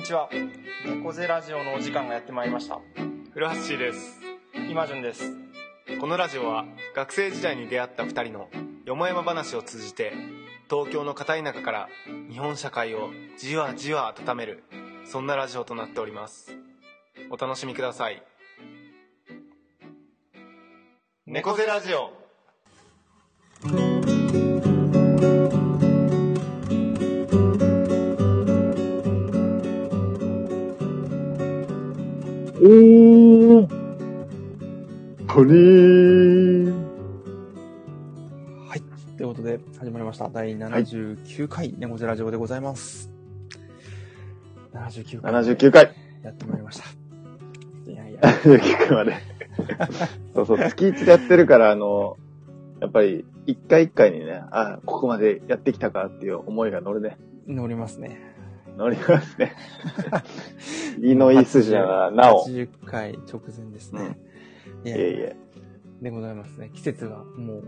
にちは。猫背ラジオのお時間がやってまいりました。古橋です今順です。このラジオは学生時代に出会った2人のよもやま話を通じて東京の片田舎から日本社会をじわじわ温めるそんなラジオとなっておりますお楽しみください猫背ラジオおートニーはい。ということで、始まりました。第79回、ネゴゼラジオでございます。79回。!79 回やってまいりました。いやいや、!79 回まで。そうそう、月1でやってるから、あの、やっぱり、一回一回にね、あ、ここまでやってきたかっていう思いが乗るね。乗りますね。乗りますね。いいのいい筋だな、なお。80回直前ですね。いやいえいえ。でございますね。季節がもう、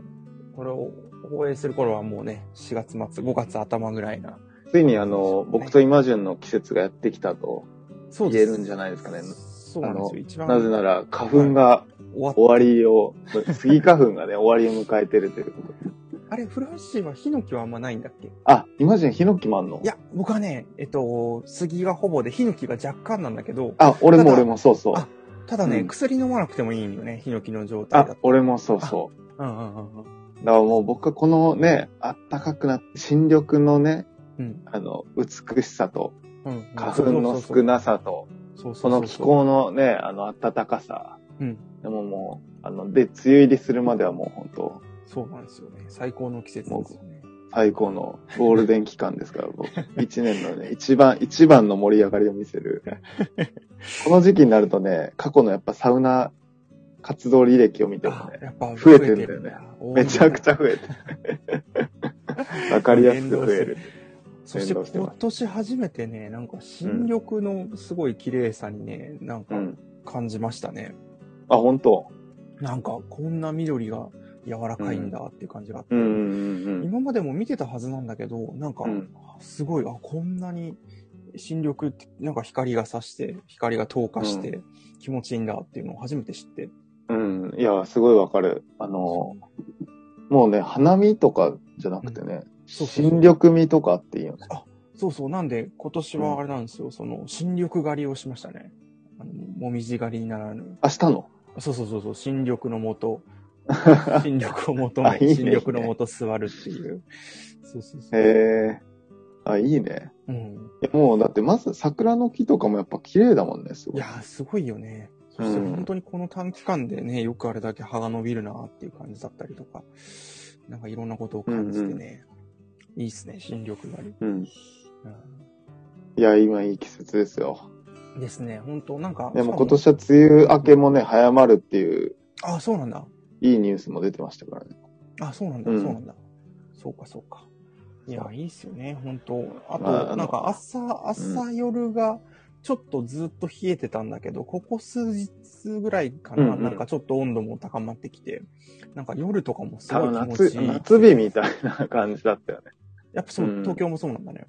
これを放映する頃はもうね、4月末、5月頭ぐらいな。ついにあの、僕とイマジュンの季節がやってきたとそ言えるんじゃないですかね。そうなんですよ。一番なぜなら、花粉が終わりを、スギ花粉がね、終わりを迎えてるということで。あれ、古橋はヒノキはあんまないんだっけ？あ、イマジュンヒノキもあんの？いや、僕はね、えっと、杉がほぼで、ヒノキが若干なんだけど、あ、俺も俺もそうそう。あただね、うん薬飲まなくてもいいんよね、ヒノキの状態だあと。、俺もそうそう。うんうんうんうん。だからもう僕はこのね、あったかくなって、新緑のね、うんあの、美しさと、うん。花粉の少なさと、そうそうそうそうこの気候のね、あの、暖かさ。うん。でももう、あの、で、梅雨入りするまではもう本当そうなんですよね。最高の季節ですよね。最高のゴールデン期間ですから、僕。一年のね、一番、一番の盛り上がりを見せる。この時期になるとね、過去のやっぱサウナ活動履歴を見てもね、あやっぱ増えてんだよね増めちゃくちゃ。ゃ増えてる。わかりやすく 増える。そして今年初めてね、なんか新緑のすごい綺麗さにね、なんかうん。感じましたね。あ、本当なんかこんな緑が柔らかいんだっていう感じがあって、今までも見てたはずなんだけど、なんかうんすごい、あ、こんなに新緑ってなんか光が差して、光が透過して気持ちいいんだっていうのを初めて知って。うん。うん。いや、すごいわかる。あの、もうね、花見とかじゃなくてね、新緑見とかっていいよね。そうそう、なんで今年はあれなんですよ、その新緑狩りをしましたね。あの、もみじ狩りにならぬ。明日の？そうそうそうそう、新緑のもと、新緑を求め、あいいね新緑のもと座るっていう。そうそうそう。へえ。あ、いいね。うん。もう、だってまず桜の木とかもやっぱ綺麗だもんね、すごい。いやー、すごいよね。そしてうん本当にこの短期間でね、よくあれだけ葉が伸びるなっていう感じだったりとか、なんかいろんなことを感じてね、いいっすね、新緑狩り。うん。いや、今いい季節ですよ。うん、ですね、本当なんか。でも今年は梅雨明けもね、早まるっていう、あ、そうなんだ。いいニュースも出てましたからね。あ、そうなんだ、うんそうなんだ。そうか、そうか。いや、いいっすよね、本当あと、まあなんか朝、朝夜が、ちょっとずっと冷えてたんだけど、ここ数日ぐらいかな、うんうんなんかちょっと温度も高まってきて、なんか夜とかもす多ごい気持ちいい。、夏日みたいな感じだったよね。やっぱそう、うん東京もそうなんだね。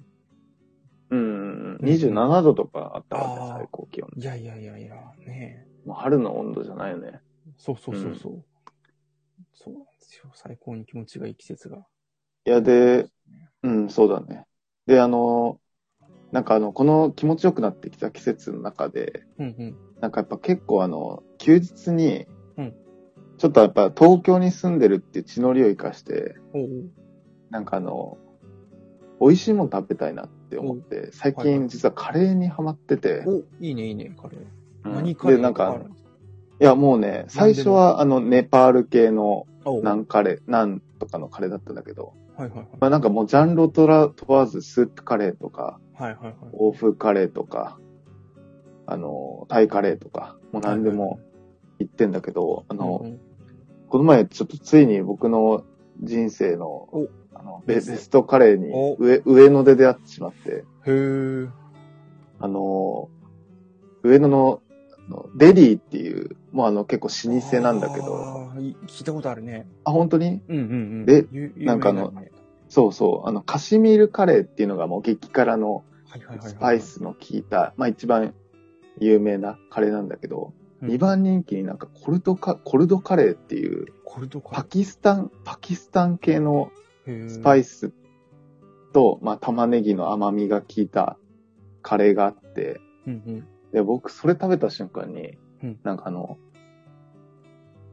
うんうんうん。27度とかあったからね、最高気温。いやいやいやいや、ねえもう春の温度じゃないよね。そうそうそうそう。そうなんですよ。最高に気持ちがいい季節が。いや、で、うん、そうだね。で、あの、なんかあの、この気持ちよくなってきた季節の中で、うんうん。なんかやっぱ結構あの、休日にうん、ちょっとやっぱ東京に住んでるっていう血のりを生かして、おうなんかあの、美味しいもの食べたいなって思って、最近実はカレーにハマってて、おいいね、いいね、カレー。うん何カレーで、なんかいやもうね、最初はあの、ネパール系のおナンカレー、ナンとかのカレーだったんだけど、はいはいはい。まあなんかもうジャンルを問ら問わずスープカレーとか、はいはいはい。欧風カレーとか、あの、タイカレーとか、もう何でも言ってんだけど、あの、うんうん。この前ちょっとついに僕の人生のお、あのベベストカレーにお。上、上野で出会ってしまって、へー。あの、上野のデリーっていう、もうあの結構老舗なんだけど、聞いたことあるね。あ、本当に？うんうんうん。でゆなんかあのそうそう、あの、カシミールカレーっていうのがもう激辛の。スパイスの効いた、まあ一番有名なカレーなんだけど、うん2番人気になんかコルドカ、コルドカレーっていう、パキスタン、パキスタン系のスパス。イスと、まあ玉ねぎの甘みが効いたカレーがあって、うんうん。で、僕それ食べた瞬間に、うんなんかあの、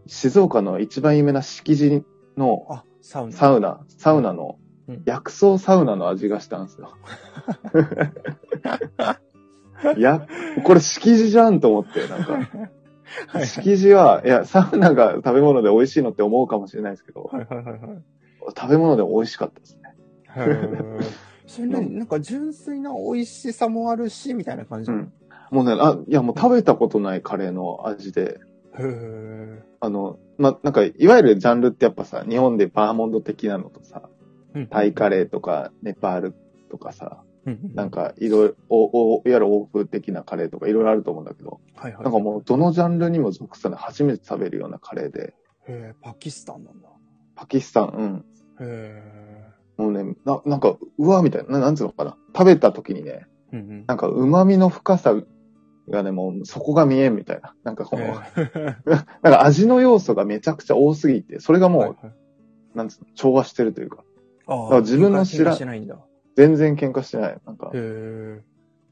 静岡の一番有名な敷地のあ、サウナ。サウナ、サウナのうん、薬草サウナの味がしたんですよ。いや、これ敷地じゃんと思って、なんか、敷地は、いや、サウナが食べ物で美味しいのって思うかもしれないですけど、はいはいはいはい。食べ物で美味しかったですね。へーそれなになんか純粋な美味しさもあるし、みたいな感じ？うん。もうね、あ、いや、もう食べたことないカレーの味で、へーあの、ま、なんか、いわゆるジャンルってやっぱさ、日本でバーモンド的なのとさ、うんタイカレーとか、ネパールとかさ、うんうんなんか、いろいろ、お、お、いわゆる欧風的なカレーとかいろいろあると思うんだけど、はいはい。なんかもう、どのジャンルにも属さない、初めて食べるようなカレーで、へーパキスタンなんだ。パキスタン、へうん。もうね、な、なんか、うわ、みたいな、ななんつうのかな。食べた時にね、ーうんうん。なんか、旨味の深さがね、もう、そこが見えんみたいな。なんかこの、なんか味の要素がめちゃくちゃ多すぎて、それがもう、はいはいなんつうの、調和してるというか、あだから自分の知らないんだ。全然喧嘩してない。なんか、で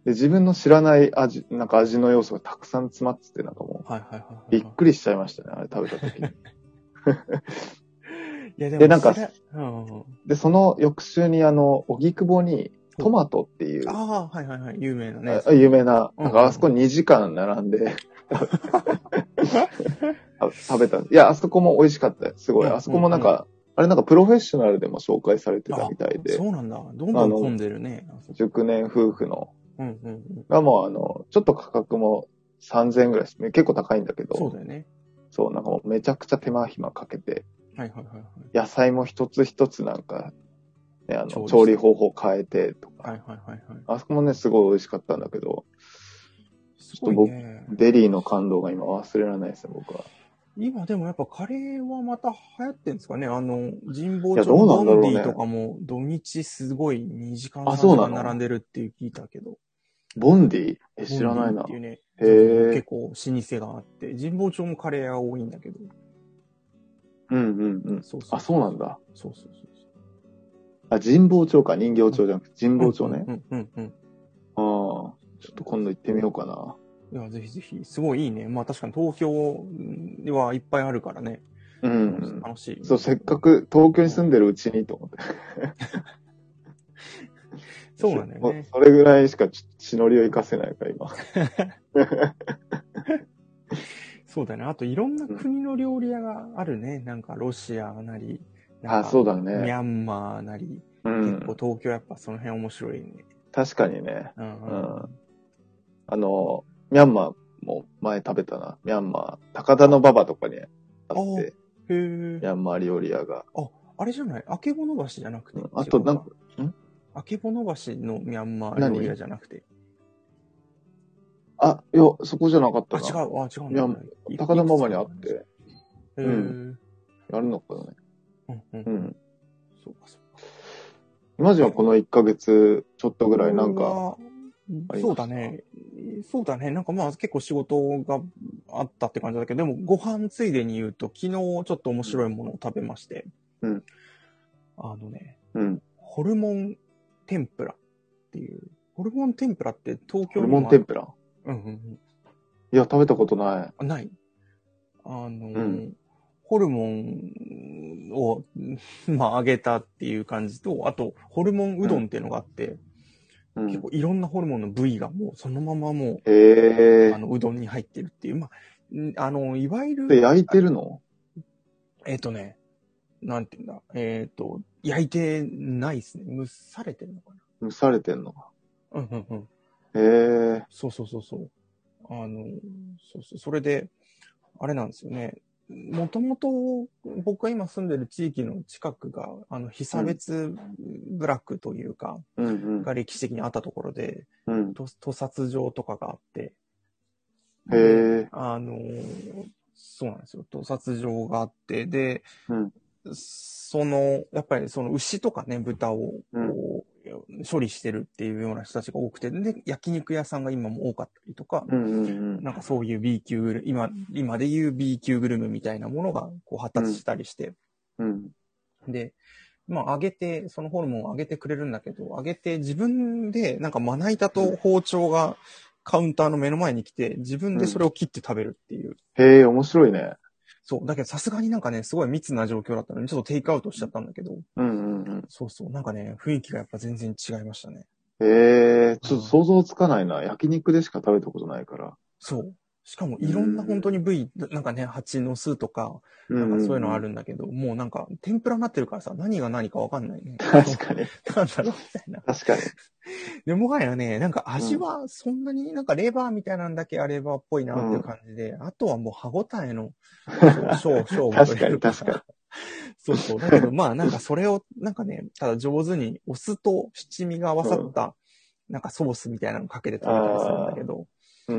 自分の知らない味、なんか味の要素がたくさん詰まってて、なんかもはいはいはいはう、い。びっくりしちゃいましたね、あれ食べた時に。いやででなんかうんで、その翌週にあの、荻窪にトマトっていう、ああ、はいはいはい。有名なね。あ有名な、うんなんかあそこ2時間並んで、あ 食べた。いや、あそこも美味しかったよ。すごい。うんあそこもなんか、あれなんかプロフェッショナルでも紹介されてたみたいでそ、うなんだ。どんどん混んでるね。熟年夫婦の、うんうんうん。がもうあの、ちょっと価格も3000円ぐらいですね。結構高いんだけど、そうだよね。そう、なんかもうめちゃくちゃ手間暇かけて、はいはいはいはい。野菜も一つ一つなんか、ね、あの、調理方法変えてとか、はいはいはいはい。あそこもね、すごい美味しかったんだけど、すごいね。デリーの感動が今忘れられないですね、僕は。今でもやっぱカレーはまた流行ってんですかね？あの、神保町のボどうなんだろうねンディとかも土日すごい2時間3時あそうなの？間並んでるって聞いたけど。ボンディ？え、知らないなって。いうね、結構老舗があって、神保町もカレー屋多いんだけど。うんうんうん。そうそう。あ、そうなんだ。そうそうそう。あ、神保町か、人形町じゃなくて神保町ね。うんうんうんうん。ああ、ちょっと今度行ってみようかな。いや、ぜひぜひ。すごいいいね。まあ確かに東京ではいっぱいあるからね。うん。楽しい。そう、せっかく東京に住んでるうちにと思って。そうなんだよね。それぐらいしかち血のりを活かせないから、今。そうだね。あといろんな国の料理屋があるね。なんかロシアなり、あ、かそうだミね。ャンマーなり、うん結構。東京やっぱその辺面白いね。確かにね。うんううん。ん。あの、ミャンマーも前食べたな。ミャンマー。高田の馬場とかにあって、ミ。ャンマー料理屋が。あれじゃない？あけぼの橋じゃなくて？うんあとなんかん？あけぼの橋のミャンマー料理屋じゃなくて。あ、いや、そこじゃなかっあ、たな。違う。あ、違うんいやだ。高田馬場にあっへて、え。うんやるのかなね。うんうんう。ん。そうかそうか。今じゃこの1ヶ月ちょっとぐらいなんか、そうだね。そうだね。なんかまあ結構仕事があったって感じだけど、でもご飯ついでに言うと、昨日ちょっと面白いものを食べまして。うん。あのね、うん。ホルモン天ぷらっていう。ホルモン天ぷらって東京ホルモン天ぷら？うんうんうん。いや、食べたことない。あ、ない。あの、うんホルモンを、まあ、揚げたっていう感じと、あと、ホルモンうどんっていうのがあって、うん。結構いろんなホルモンの部位がもうそのままもう、あ。の、うどんに入ってるっていう、まあ、んあの、いわゆで、る、焼いてるの？えっ、とね、なんていうんだ、えっ、と、焼いてないですね。蒸されてるのか蒸されてんのか。な。うんうんうん。へえ。そうそうそうそう。あの、そうそう。それで、あれなんですよね。もともと僕が今住んでる地域の近くが、あの、被差別部落というか、うんうん。が歴史的にあったところで、うん。と屠殺場とかがあって、へえ。あの、そうなんですよ。屠殺場があって、で、うんその、やっぱりその牛とかね、豚を、処理してるっていうような人たちが多くて、で、焼肉屋さんが今も多かったりとか、うんうんうん。なんかそういう B 級グル今、今で言う B 級グルメみたいなものがこう発達したりして、うん。で、まあ、揚げて、そのホルモンを揚げてくれるんだけど、揚げて自分で、なんかまな板と包丁がカウンターの目の前に来て、自分でそれを切って食べるっていう。へえ、面白いね。そう。だけどさすがになんかね、すごい密な状況だったのに、ちょっとテイクアウトしちゃったんだけど、うんうんうん。そうそう。なんかね、雰囲気がやっぱ全然違いましたね。ええ、ちょっと想像つかないな。焼肉でしか食べたことないから。そう。しかもいろんな本当に部位、なんかね、蜂の巣とか、なんかそういうのあるんだけど、もうなんか天ぷらになってるからさ、何が何かわかんないね。確かに。なんだろうみたいな。確かに。で、もはやね、なんか味はそんなになんかレバーみたいなんだけあレバーっぽいなっていう感じで、あとはもう歯応えの勝負勝負という確かに確かそうそう。だけどまあなんかそれをなんかね、ただ上手にお酢と七味が合わさった、なんかソースみたいなのかけて食べたりするんだけど、うんうん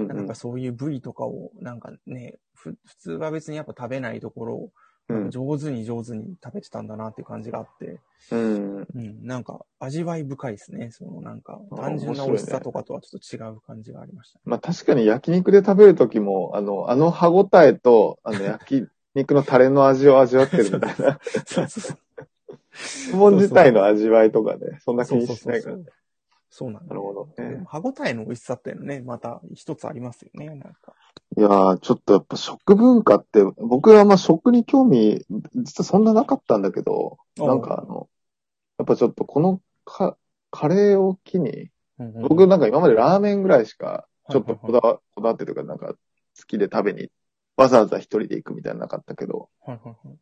なんかそういう部位とかをなんかね、ふ普通は別にやっぱ食べないところを、うん上手に上手に食べてたんだなっていう感じがあって、うん。うん、なんか味わい深いですね。そのなんかあ単純な美味しさとかとはちょっと違う感じがありました。まあ確かに焼肉で食べるときも、あの、あの歯応えと、あの 焼肉のタレの味を味わってるみたいな。そうそうそう。質問自体の味わいとかね、そんな気にそうそうしないから。そうそう。そうなんだ、なるほどね歯応えの美味しさっていうのね、また一つありますよね。なんか。いやー、ちょっとやっぱ食文化って、僕はまあ食に興味、実はそんななかったんだけど、なんかあの、やっぱちょっとこのか、カレーを機に、うんうん僕なんか今までラーメンぐらいしか、ちょっとこはだわ、こだわってというかなんか好きで食べに、わざわざ一人で行くみたいなのなかったけど、はいはいはい。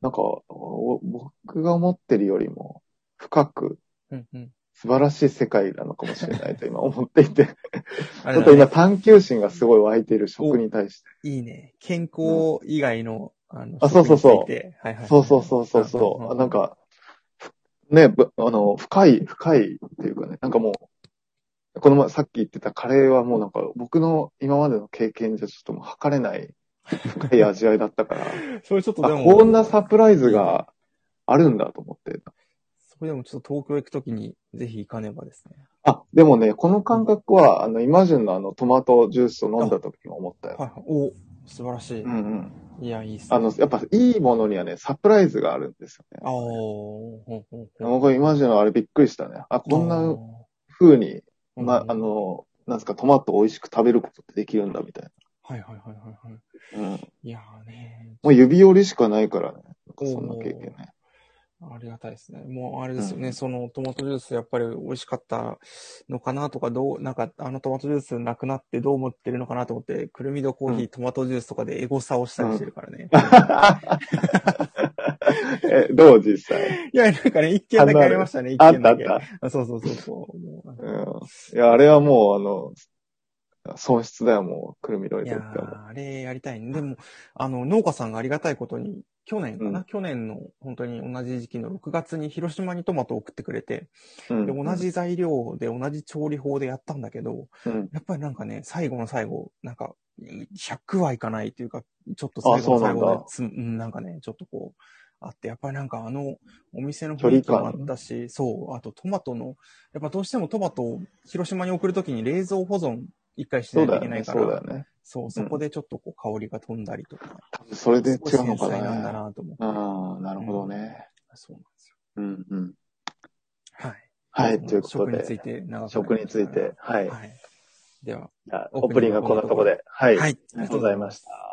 なんか、お僕が思ってるよりも深くうんうん。素晴らしい世界なのかもしれないと今思っていて、あちょっと今探求心がすごい湧いている食に対して。いいね。健康以外の、あの、あそうそうそう。そうそうそうそうそう。なん、か、ね、ぶあの、深い、深いっていうかね、なんかもう、この前さっき言ってたカレーはもうなんか僕の今までの経験じゃちょっともう測れない深い味わいだったから、それちょっとあでも、こんなサプライズがあるんだと思って。それでもちょっと東京行くときにぜひ行かねばですね。あ、でもね、この感覚は、あの、イマジュンのあの、トマトジュースを飲んだ時も思ったよ。はいはい。お素晴らしい。うんうん。いや、いいっすね。あの、やっぱいいものにはね、サプライズがあるんですよね。あー、ほんほん僕イマジュンのあれびっくりしたね。あ、こんな風に、ま、あ、の、なんですか、トマトを美味しく食べることってできるんだみたいはいはいはいはいはい。な。うん。いやーねもう指折りしかないからね。なんかそんな経験ね。ありがたいですね。もうあれですよね、うんそのトマトジュースやっぱり美味しかったのかなとか、どう、なんかあのトマトジュースなくなってどう思ってるのかなと思って、くるみとコーヒー、うんトマトジュースとかでエゴサをしたりしてるからね。え、どう実際？いや、なんかね、一件だけありましたね、一あっ件だけ。たあった。あそうそうそうそう。もううん。いや、あれはもう、あの、損失だよ、もう、くるみどりとってはもー、あれやりたいね。でも、あの、農家さんがありがたいことに、去年かな、うん去年の本当に同じ時期の6月に広島にトマトを送ってくれて、う。うんで、同。じ材料で同じ調理法でやったんだけど、うん。やっぱりなんかね、最後の最後、なんか、100はいかないというか、ちょっと最後の最後でつ、うんなんかね、ちょっとこう、あって、やっぱりなんかあの、お店の距雰囲気もあったし、そう、あとトマトの、やっぱどうしてもトマトを広島に送るときに冷蔵保存一回しなそいうといけないから、そうだよね。そう、そこでちょっとこう香りが飛んだりとか、多分それで違うのか少し繊細なんだな。なと思って。ああ、なるほどね。そうなんですよ。うんうん。はい。はい、ということ食についで、て長食について、はい。はい。では、オープニングはこんなとこで。はい。はい。ありがとうございました。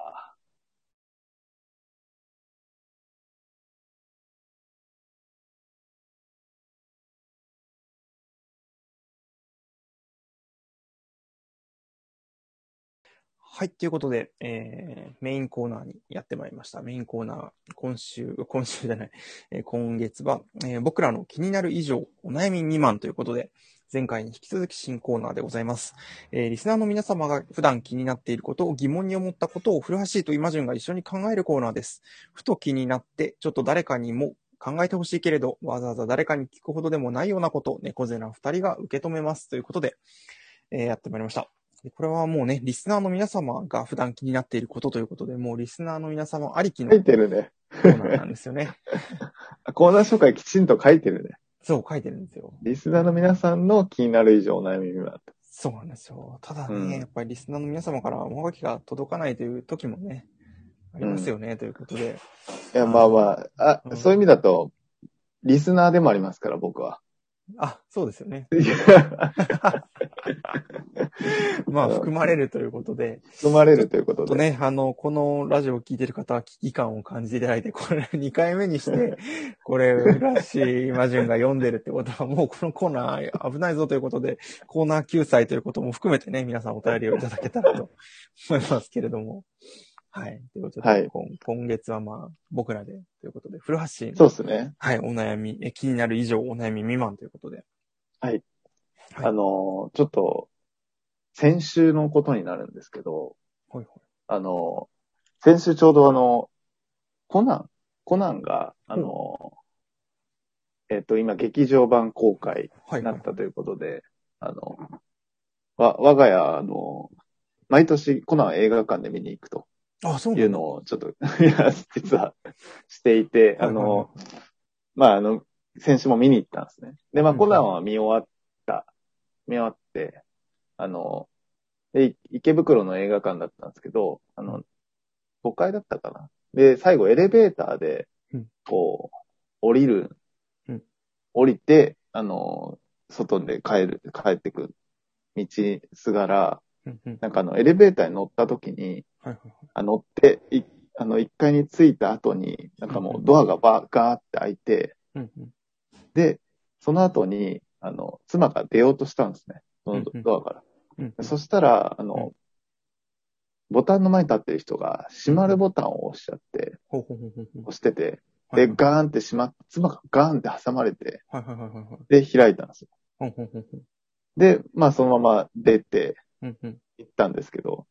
はい。ということで、えー、メインコーナーにやってまいりました。メインコーナー、今週、今週じゃない、えー今月は、えー僕らの気になる以上、お悩み未満ということで、前回に引き続き新コーナーでございます。えーリスナーの皆様が普段気になっていることを疑問に思ったことを古橋とイマジュンが一緒に考えるコーナーです。ふと気になって、ちょっと誰かにも考えてほしいけれど、わざわざ誰かに聞くほどでもないようなこと猫背な二人が受け止めます。ということで、えーやってまいりました。でこれはもうね、リスナーの皆様が普段気になっていることということで、もうリスナーの皆様ありきの書コいてるね。ーナーなんですよね。コーナー紹介きちんと書いてるね。そう、書いてるんですよ。リスナーの皆さんの気になる以上お悩み未満。そうなんですよ。ただね、うんやっぱりリスナーの皆様からおはがきが届かないという時もね、ありますよね、ということで。いや、まあまあ、あ、うんそういう意味だと、リスナーでもありますから、僕は。あ、そうですよね。まあ、含まれるということで。含まれるということで。とね、あの、このラジオを聞いてる方は危機感を感じていただいて、これ2回目にして、これ、浦氏マジュンが読んでるってことは、もうこのコーナー危ないぞということで、コーナー救済ということも含めてね、皆さんお便りをいただけたらと思いますけれども。はい。ということで、はい今今月はまあ、僕らで、ということで、古橋そうですね。はい、お悩み、え気になる以上お悩み未満ということで。はい。はいあの、ちょっと、先週のことになるんですけど、ほいほい。あの、先週ちょうどあの、コナン、コナンが、あの、えっと、今劇場版公開はい、は。にないったということで、あの、わ、我が家、あの、毎年コナン映画館で見に行くとあ、そうい。うんのをちょっと、いや、実はしていて、あはいはいの、まあ、あの、先週も見に行ったんですね。で、まあ、うんコナンは見終わった。見終わって、あの、で、い池袋の映画館だったんですけど、あの、5階だったかな。で、最後エレベーターでうん、こう、降りるうん。降りて、あの、外で帰る、帰ってく道すがら、うんうん。なんかあの、エレベーターに乗った時に、はいはいはい。あ乗って、いあの、1階に着いた後に、なんかもうドアがバーガーって開いて、うんうん。で、その後に、あの、妻が出ようとしたんですね。そのドアから。うんうん。そしたら、あうんの、ボタンの前に立ってる人が、閉まるボタンを押しちゃって。押してて、で、ガーンって閉まっ、妻がガーンって挟まれて。で、開いたんですよ。で、まあ、そのまま出て。行ったんですけど。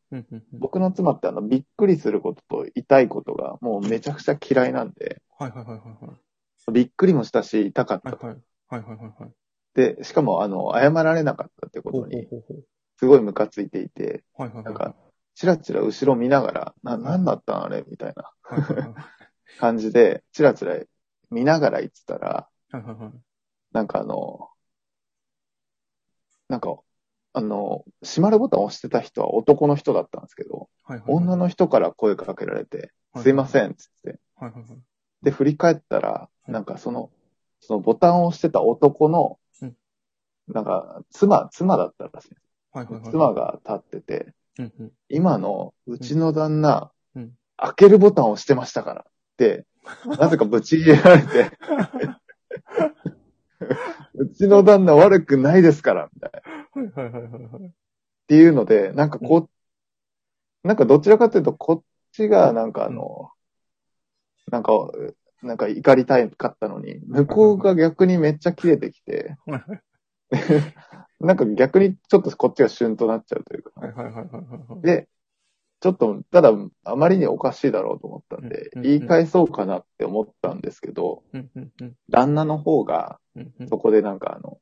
僕の妻ってあの、びっくりすることと痛いことが、もうめちゃくちゃ嫌いなんで、はいはいはいはいはい。びっくりもしたし、痛かった。はいはいはいはい。で、しかも、あの、謝られなかったってことに。すごいムカついていて。なんか、チラチラ後ろ見ながら、な、なんだったんあれみたいな。感じで、チラチラ見ながら言ってたら。なんかあの、なんか、あの、閉まるボタンを押してた人は男の人だったんですけど、はいはいはい。女の人から声かけられて、はいすいません、つって。はいはいはい。で、振り返ったら、うんなんかその、そのボタンを押してた男のうん、なんか、妻、妻だったらしい。はいはいはい。妻が立ってて、うんうん。今のうちの旦那、うん開けるボタンを押してましたからって、なぜかぶち入れられて、うちの旦那悪くないですから、みたいな。っはいはいはいはいはい。ていうので、なんかこう、なんかどちらかというと、こっちがなんかあの、なんか、なんか怒りたいかったのに、向こうが逆にめっちゃ切れてきて、なんか逆にちょっとこっちが旬となっちゃうというか。はいはいはいはいはい。で、ちょっと、ただ、あまりにおかしいだろうと思ったんで、うん言い返そうかなって思ったんですけど。旦那の方が。そこでなんかあの、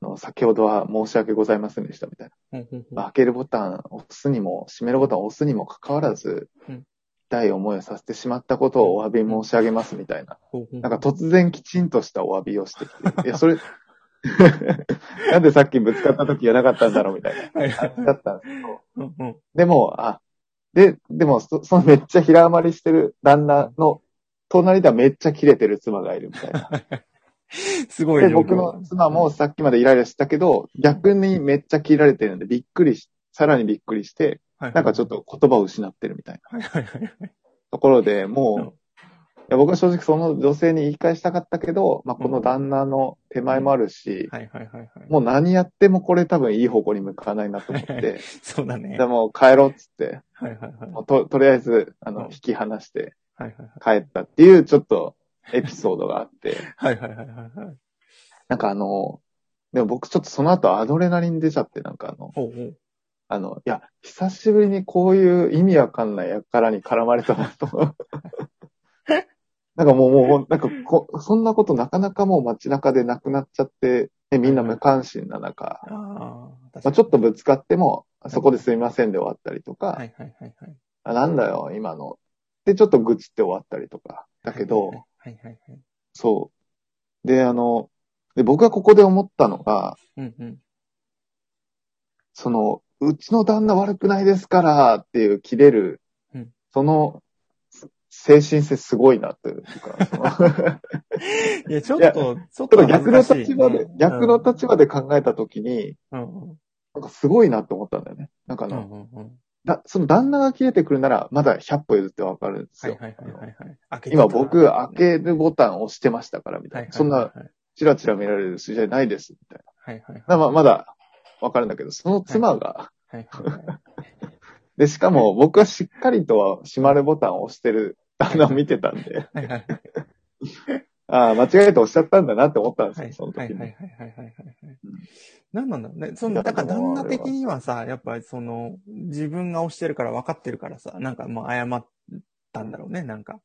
あの先ほどは申し訳ございませんでしたみたいな。開けるボタンを押すにも、閉めるボタンを押すにもかかわらずうん、痛い思いをさせてしまったことをお詫び申し上げますみたいな。なんか突然きちんとしたお詫びをしてきて、いや、それ、なんでさっきぶつかった時がなかったんだろうみたいなだったんですけど、うんうん。でも、あ、で、でもそ、そのめっちゃ平余りしてる旦那の隣ではめっちゃ切れてる妻がいるみたいな。で、すごい状況僕の妻もさっきまでイライラしたけど、逆にめっちゃ切られてるんでびっくりし、さらにびっくりして、なんかちょっと。と言葉を失ってるみたいなはいはいはいはい。ところで、もうや僕は正直その女性に言い返したかったけど、まあ、この旦那の手前もあるし、はいはいはいはい。もう何やってもこれ多分いい方向に向かないなと思って、そうだね。でもう帰ろうっつって、はいはいはい。もうと、とりあえず、あの、うん引き離してはいはいはい。帰ったっていうちょっとエピソードがあって、はいはいはいはいはい。なんかあの、でも僕ちょっとその後アドレナリン出ちゃって、なんかあの、ほうほう。あの、いや、久しぶりにこういう意味わかんない輩に絡まれたなと。なんかもう、もう、なんかこ、そんなことなかなかもう街中でなくなっちゃって、ね、みんな無関心な中、ああ、まあ、ちょっとぶつかっても、そこですいませんで終わったりとか、はいはいはいはい。あなんだよ、今の。で、ちょっと愚痴って終わったりとか。だけど、はいはいはい。そう。で、あの、で、僕がここで思ったのが、うんうん。その、うちの旦那悪くないですからっていう切れる、うんその、精神性すごいなっていうか、その いや、ちょっと、ちょっとと逆の立場で、逆の立場で考えたときに、うんうんなんかすごいなって思ったんだよね。なんかあうんの、うんうん。だその旦那が切れてくるなら、まだ100歩譲ってわかるんですよ。はいはいはいはいはい。今た僕、開けるボタンを押してましたから、みたいな。そんな、はいチラチラ見られる筋合いないです、みたいはいはい。な。まあ、まだ、わかるんだけど、その妻が、はいはいはい。で、しかも僕はしっかりとは閉まるボタンを押してる旦那を見てたんで、はいはいああ、間違えて押しちゃったんだなって思ったんですよ、はいその時に。はいはいはいはいはいはい。うん何なんだろうね。その、だから旦那的にはさ、やっぱりその、自分が押してるから分かってるからさ、なんかもう謝ったんだろうね、なんか。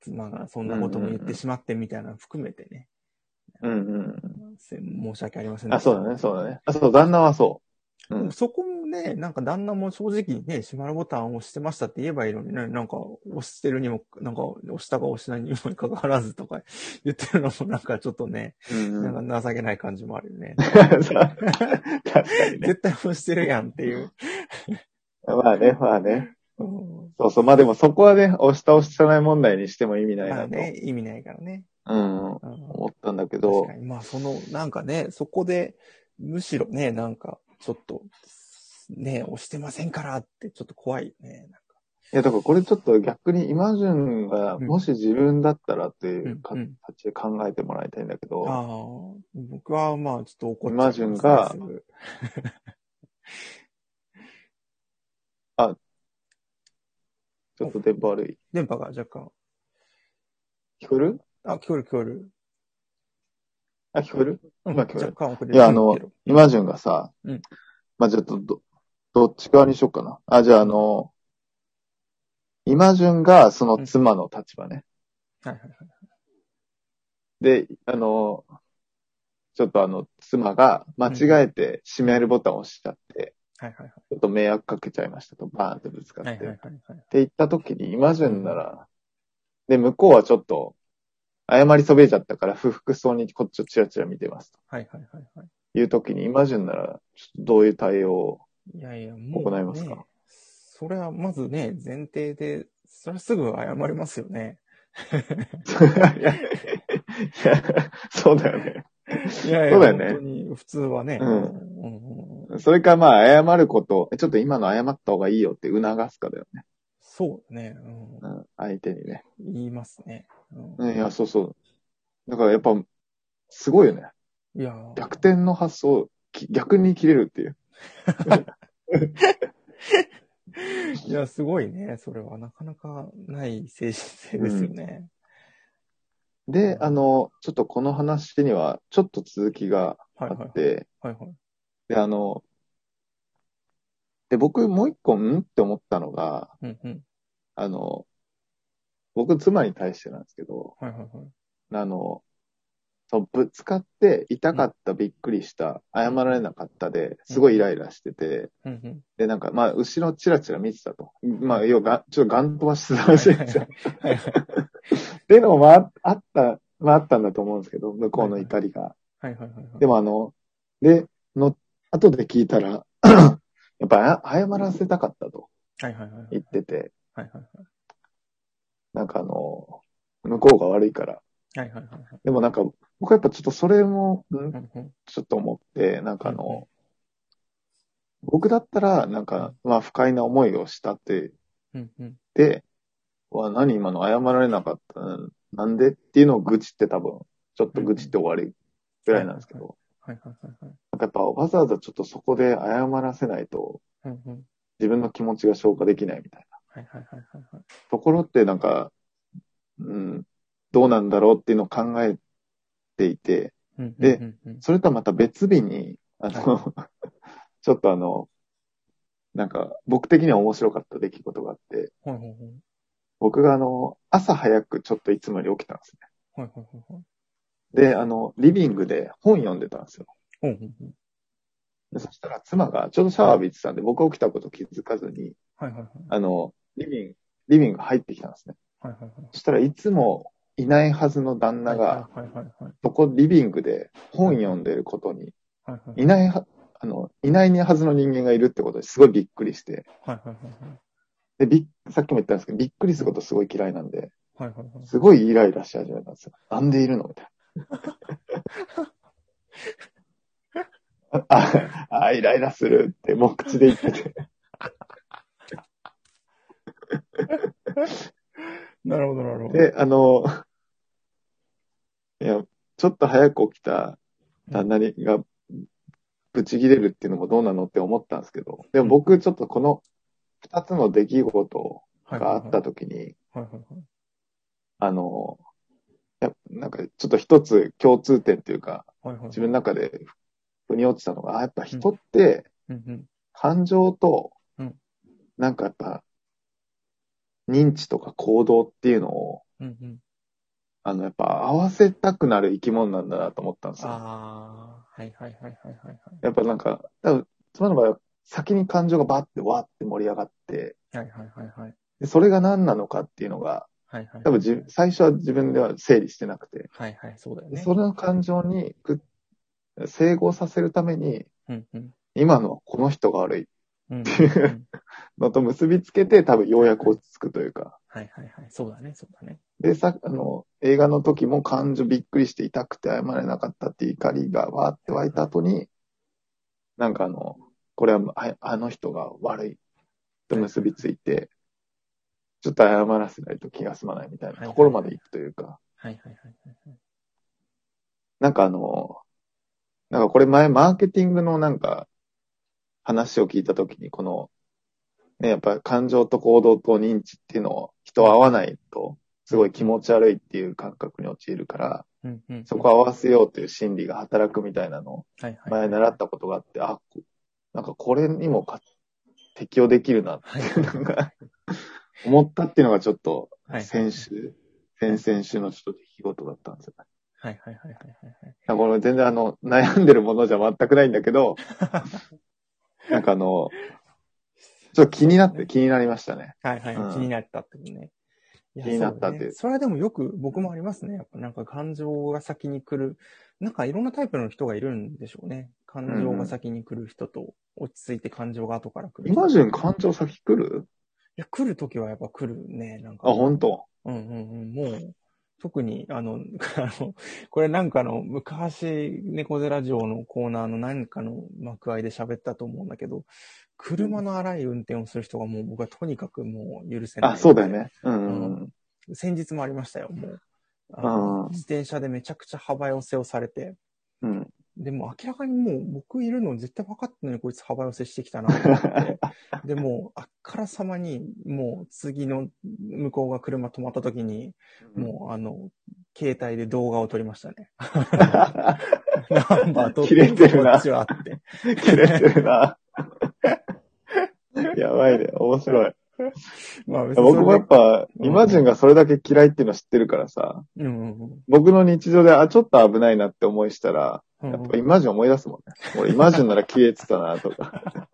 妻がそんなことも言ってしまってみたいなの含めてね。うんうんせ申し訳ありませうんん。あ、そうだね、そうだね。あ、そう、旦那はそう。うん。そこもね、なんか旦那も正直ね、閉まるボタンを押してましたって言えばいいのにね、なんか押してるにも、なんか押したか押しないにもかかわらずとか 言ってるのもなんかちょっとね、うんうなんんか情けない感じもあるよ ね。絶対押してるやんっていう。まあね、まあね。うんそうそう。まあでもそこはね、押した押したない問題にしても意味ないなと、まあね、意味ないからね。うん、うん思ったんだけど確か、に。まあその、なんかね、そこで、むしろね、なんか、ちょっと、ね、押してませんからってちょっと怖いよね。なんかいや、だからこれちょっと逆に今順が、うんもし自分だったらっていううんうん形で考えてもらいたいんだけど、ああ、僕はまあちょっと怒っちゃい今ますね順がすぐちょっと電波悪い。電波が若干。聞こえる？あ、聞こえる聞こえる。あ、聞こえる？うん今聞こえる？若干遅れてるいや、あの今順がさ、うんまあ、ちょっとど、どっち側にしようかな。あ、じゃああの、今順がその妻の立場ね。はいはいはい。で、あの、ちょっとあの、妻が間違えて閉めるボタンを押しちゃって、はいはいちょっと迷惑かけちゃいましたと、バーンってぶつかって。はい。はいはいってはいはい。言った時に、今順なら、で、向こうはちょっと、謝りそびれちゃったから不服そうにこっちをチラチラ見てますとはいはいはいはい。いう時に、今順なら、ちょっとどういう対応をいやいや、もう、行いますかね、それはまずね、前提で、それはすぐ謝りますよね。いや、いやそうだよね。いやいや、そうだよね本当に普通はね。うんうんそれかまあ、謝ること、ちょっと今の謝った方がいいよって促すかだよね。そうだね、うんうん、相手にね。言いますね。うんうん、いや、そうそう。だからやっぱ、すごいよね。いやー逆転の発想、き逆に切れるっていう。いや、すごいね。それはなかなかない精神性ですよね。で、あの、ちょっとこの話には、ちょっと続きがあはいはい。って、はいはい。で、あの、で、僕もう一個、ん？って思ったのが、うんうん。あの、僕、妻に対してなんですけど、はいはいはい。あの、そうぶつかって痛かった、びっくりした、謝られなかったで、すごいイライラしてて、うんうん。で、なんか、まあ、後ろチラチラ見てたと。まあ、要はが、ちょっとガン飛ばしてたらしいんですよ。はいはい。っていうのも、まあ、あった、まあ、あったんだと思うんですけど、向こうの怒りが。はいはいはいはい。でも、あの、で、の、後で聞いたら、やっぱ、あ謝らせたかったとはいはいはい。言ってて、はいはいなんかあの、向こうが悪いから。はい。はいはい。でもなんか、僕はやっぱちょっとそれも、ん？ちょっと思って、なんかあの、僕だったら、なんか、まあ不快な思いをしたって、うんうん。で、わ、何今の謝られなかったなんでっていうのを愚痴って多分、ちょっと愚痴って終わりぐらいなんですけど、はいはいはいはい。なんかやっぱわざわざちょっとそこで謝らせないと、うんうん。自分の気持ちが消化できないみたいなはいはいはいはいはい。ところってなんか、うん、どうなんだろうっていうのを考えていて、うんでそれとはまた別日に、あの、ちょっとあの、なんか、僕的には面白かった出来事があって、はいはいはい。僕があの、朝早くちょっといつもより起きたんですね。はいはいはいはい。で、あの、リビングで本読んでたんですよ。うんうんうん。でそしたら妻がちょうどシャワー浴びてたんで、僕起きたこと気づかずに、はいはいはい。あの、リビング、リビング入ってきたんですね。はいはいはい。そしたらいつもいないはずの旦那が、はいはいはいはい。そこリビングで本読んでることに、はいはいいないは、あの、いないはずの人間がいるってことですごいびっくりして、はいはいはいで、びっさっきも言ったんですけど、びっくりすることすごい嫌いなんで、はい。はいはいはい。すごいイライラし始めたんですよ。なんでいるのみたいな。あ、あ、イライラするって、もう口で言ってて。なるほどなるほど。で、あの、いや、ちょっと早く起きた旦那にが、ブチ切れるっていうのもどうなのって思ったんですけど、でも僕ちょっとこの二つの出来事があった時に。あの、やなんかちょっと一つ共通点っていうか、はいはいはい。自分の中で腑に落ちたのが、あやっぱ人って。感情とうん、なんかやっぱ、認知とか行動っていうのを、うんうん。あの、やっぱ合わせたくなる生き物なんだなと思ったんですよ。ああ、はいはいはいはいはいやっぱなんか、多分、妻の場合は先に感情がバッてわーって盛り上がって、はい。はいはいはいはい。でそれが何なのかっていうのが、はいはい。多分じ最初は自分では整理してなくて、はいはい、そうだよでね。その感情にぐ整合させるために、うんうん。今のはこの人が悪いうんうんっていう のと結びつけて、多分ようやく落ち着くというか。はいはいはい。そうだね、そうだね。で、さ、あの、映画の時も感情びっくりして痛くて謝れなかったっていう怒りがわーって湧いた後に、なんかあの、これはああの人が悪いと結びついて、ちょっと謝らせないと気が済まないみたいなところまで行くというか、はいはいはいはいはい。なんかあの、なんかこれ前マーケティングのなんか話を聞いた時にこの、ね、やっぱ感情と行動と認知っていうのを人は合わないと、すごい気持ち悪いっていう感覚に陥るから、うんうん。そこを合わせようという心理が働くみたいなのをはいはい。前習ったことがあって、あ、こなんかこれにもか適用できるなってはいなんか思ったっていうのがちょっとはい。先週、先々週のちょっと出来事だったんですよね。はいはいはいはいはいこれ全然あの、悩んでるものじゃ全くないんだけど、なんかあの、ちょっと気になって気になりましたね。はいはい、うん気になったってね。いや気になったっていうそうだねそれはでもよく僕もありますね。やっぱなんか感情が先に来る。なんかいろんなタイプの人がいるんでしょうね。感情が先に来る人と、落ち着いて感情が後から来るイ人。マジン感情先来る？いや、来るときはやっぱ来るね。なんか。あ、本当？うんうんうん。もう、特に、あの、あの、これなんかの、昔、猫背ラジオのコーナーの何かの幕合いで喋ったと思うんだけど、車の荒い運転をする人がもう僕はとにかくもう許せない。あ、そうだよ。ね。うんうんうん。先日もありましたよ、もう。あうんの自転車でめちゃくちゃ幅寄せをされて、うん。でも明らかにもう僕いるの絶対分かってるのにこいつ幅寄せしてきたなと思って。で、もうあっからさまにもう次の向こうが車止まった時に、もうあの、携帯で動画を撮りましたね。ナンバー撮って切れてるなこっちはって。切れてるな。やばいね。面白い。まあ別僕もやっぱ、うんイマジンがそれだけ嫌いっていうの知ってるからさ、うんうん僕の日常で、あ、ちょっと危ないなって思いしたら、うん。やっぱイマジン思い出すもんね。俺イマジンなら消えてたなとか。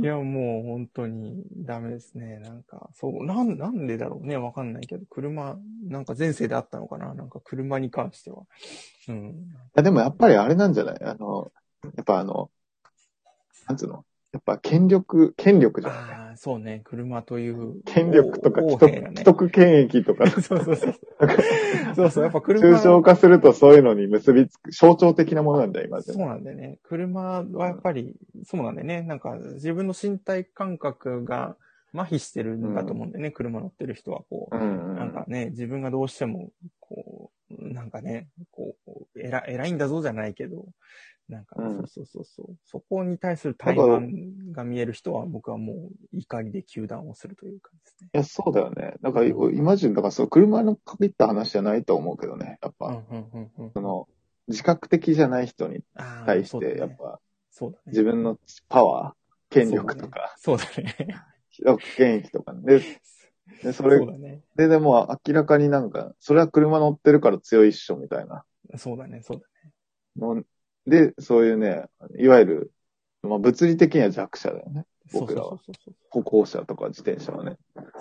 いや、もう本当にダメですね。なんか、そう、なん、なんでだろうね。わかんないけど、車、なんか前世であったのかななんか車に関しては。うん。いやでもやっぱりあれなんじゃない？あの、やっぱあの、なんつうの？やっぱ権力、権力じゃないああ、そうね。車という。権力とか王既得、ね既。得権益とか、そうそうそう。そうそう、やっぱ車抽象化するとそういうのに結びつく、象徴的なものなんだよ、今でそうなんだよね。車はやっぱり、そうなんだよね。なんか、自分の身体感覚が麻痺してるんだと思うんだよね。車乗ってる人は、こう。うんうん。なんかね、自分がどうしても、こう、なんかね、こう、偉偉いんだぞじゃないけど、なんか、うんそうそうそうそう。そこに対する対岸が見える人は、僕はもう怒りで球団をするという感じですね。いや、そうだよね。だから、イマジン、だからそう、車の限った話じゃないと思うけどね。やっぱ、うんうんうんうん。その、自覚的じゃない人に対して、やっぱ、そうだね。自分のパワー、権力とか、そうだね。既得権益とかね。で、でそれそね。で、でも明らかになんか、それは車乗ってるから強いっしょ、みたいなそうだね。そうだね。の。で、そういうね、いわゆる、まあ物理的には弱者だよね。僕らは。歩行者とか自転車はね。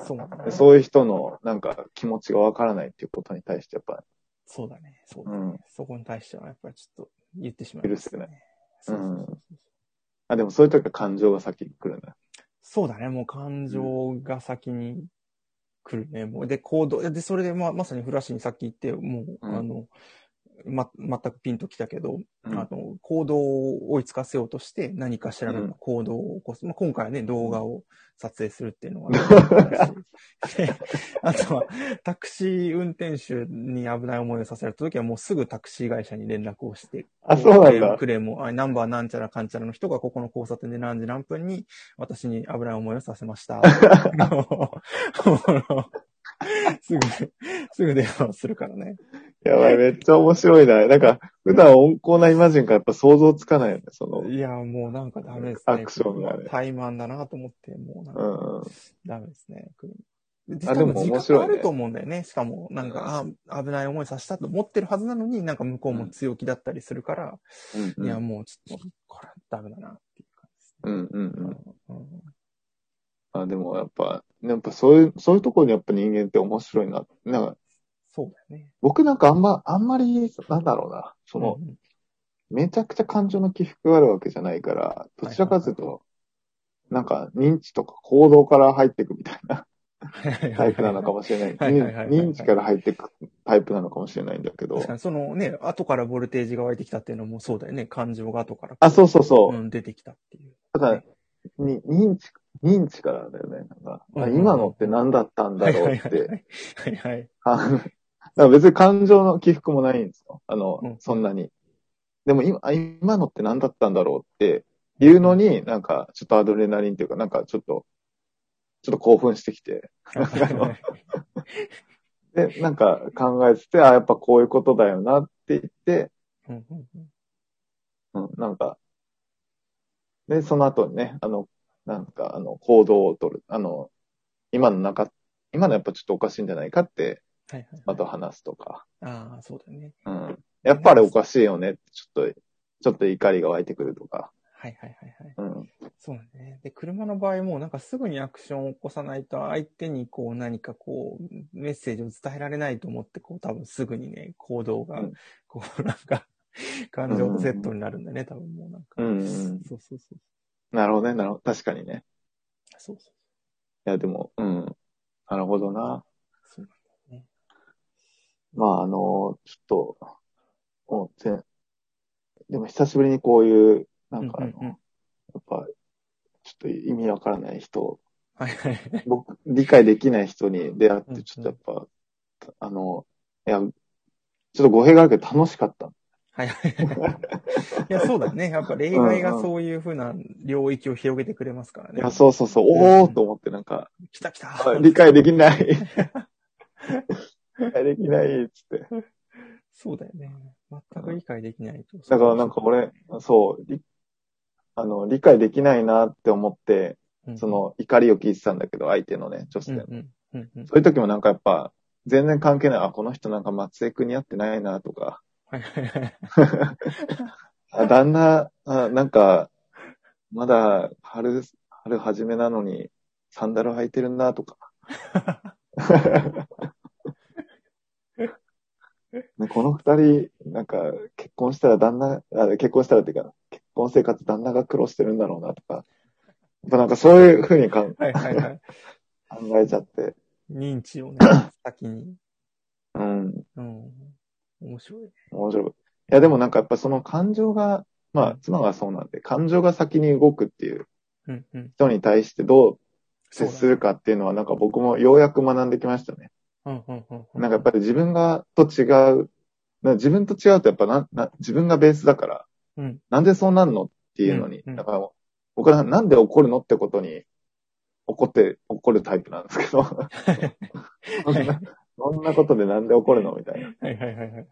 そう。だねでそういう人のなんか気持ちがわからないっていうことに対してやっぱそうだね。そうだね。うんそこに対してはやっぱりちょっと言ってしまいます許せない。そうそうそうそうあ、でもそういう時は感情が先に来るんだ。そうだね。もう感情が先に来るね。もうで、行動。で、それでまあ、まさにフラッシュにさっき言って、もう、うんあの、ま、全くピンときたけど、うんあの、行動を追いつかせようとして何かしらの行動を起こす。まあ、今回はね、動画を撮影するっていうのは、で あとは、タクシー運転手に危ない思いをさせられた時はもうすぐタクシー会社に連絡をして、あ、そうなんだ。クレームを、あナンバーなんちゃらかんちゃらの人がここの交差点で何時何分に私に危ない思いをさせました。すぐ、すぐ電話するからね。やばい、めっちゃ面白いな。なんか、普段温厚なイマジンからやっぱ想像つかないよね、その。いや、もうなんかダメですね。アクションがね怠慢だなと思って、もうなんかうんうん。ダメですね。あでも面白いねあると思うんだよね。しかも、なんか、あ、危ない思いさせたと思ってるはずなのに、なんか向こうも強気だったりするから、うんいや、もうちょっと、これはダメだなっていう感じですね。うんうんうん。うんあ、でもやっぱ、やっぱそういう、そういうところにやっぱ人間って面白いな。なんか、そうだよね。僕なんかあんま、あんまり、なんだろうな。その、うんめちゃくちゃ感情の起伏があるわけじゃないから、どちらかというと、なんか認知とか行動から入っていくみたいなタイプなのかもしれない。認知から入っていくタイプなのかもしれないんだけど確。かに、そのね、後からボルテージが湧いてきたっていうのもそうだよね。感情が後から。あ、そうそうそう。うん、出てきたっていう。だから、に認知、認知からだよね。なんか、あうん今のって何だったんだろうはいはいって。はい。はいはい。あだから別に感情の起伏もないんですよ。あの、うんそんなに。でも今、あ今のって何だったんだろうっていうのに、なんか、ちょっとアドレナリンっていうか、なんかちょっと、ちょっと興奮してきて。で、なんか考えてて、あ、やっぱこういうことだよなって言って、うんうんうんうん、なんか、で、その後にね、あの、なんか、あの、行動を取る。あの、今の中、今のやっぱちょっとおかしいんじゃないかって、はいはい。あと話すとか。ああ、そうだよね。うん。やっぱりおかしいよねちょっと、ちょっと怒りが湧いてくるとか。はいはいはいはい。うん。そうだね。で、車の場合もなんかすぐにアクションを起こさないと相手にこう何かこうメッセージを伝えられないと思ってこう多分すぐにね、行動がうんこうなんか感情とセットになるんだね、多分もうなんか。うんうんそうそうそう。なるほどね、なるほど。確かにね。そうそういや、でも、うん。なるほどな。そう。まあ、あの、ちょっと、もうぜでも久しぶりにこういう、なんかあの、うんうんうんやっぱ、ちょっと意味わからない人、はいはいはい。僕、理解できない人に出会っうんうんて、ちょっとやっぱ、あの、いや、ちょっと語弊があるけど楽しかった。はいはいはい。いや、そうだね。やっぱ例外がそういうふうな領域を広げてくれますからね。いや、そうそうそう、おーと思ってなんか、来た来た。あ理解できない。理解できない、つって。そうだよね。全く理解できないと。だからなんか俺、そう、りあの、理解できないなって思って、うん、その怒りを聞いてたんだけど、相手のね、女性の。うんうんうんうん。そういう時もなんかやっぱ、全然関係ない。あ、この人なんか松江君に会ってないなとか、はいはいはい。あ、旦那、あなんか、まだ春、春初めなのに、サンダル履いてるなとか。ね、この二人、なんか、結婚したら旦那、あ結婚したらっていうか、結婚生活旦那が苦労してるんだろうなとか。やっぱなんかそういうふうにかんはいはいはい。考えちゃって。認知をね、先に。うん。うん。面白いね。面白い。いや、でもなんかやっぱその感情が、まあ、妻がそうなんで、感情が先に動くっていう。人に対してどう接するかっていうのは、なんか僕もようやく学んできましたね。うんうんうんうん。なんかやっぱり自分がと違う、な自分と違うとやっぱな、な、自分がベースだから、うんなんでそうなんのっていうのに、うんうんだから僕はなんで怒るのってことに怒って、怒るタイプなんですけど、そんな、そんなことでなんで怒るのみたいな。いはいはいはいはい。